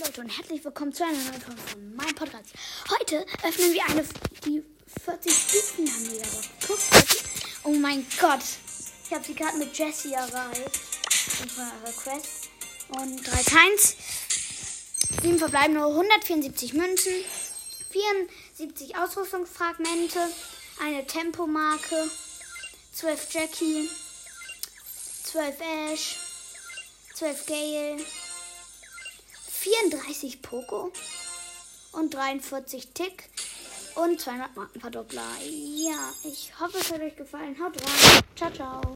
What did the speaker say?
Leute und herzlich willkommen zu einer neuen Folge von meinem Podcast. Heute öffnen wir eine die 40 Stufen Box. Guckt Oh mein Gott. Ich habe sie gerade mit Jessie erreicht. Und von ihrer Quest. Und 3 Keins. 7 verbleiben nur 174 Münzen. 74 Ausrüstungsfragmente. Eine Tempomarke. 12 Jackie. 12 Ash. 12 Gale. 34 Poco und 43 Tick und 200 Markenverdoppler. Ja, ich hoffe, es hat euch gefallen. Haut rein. Ciao, ciao.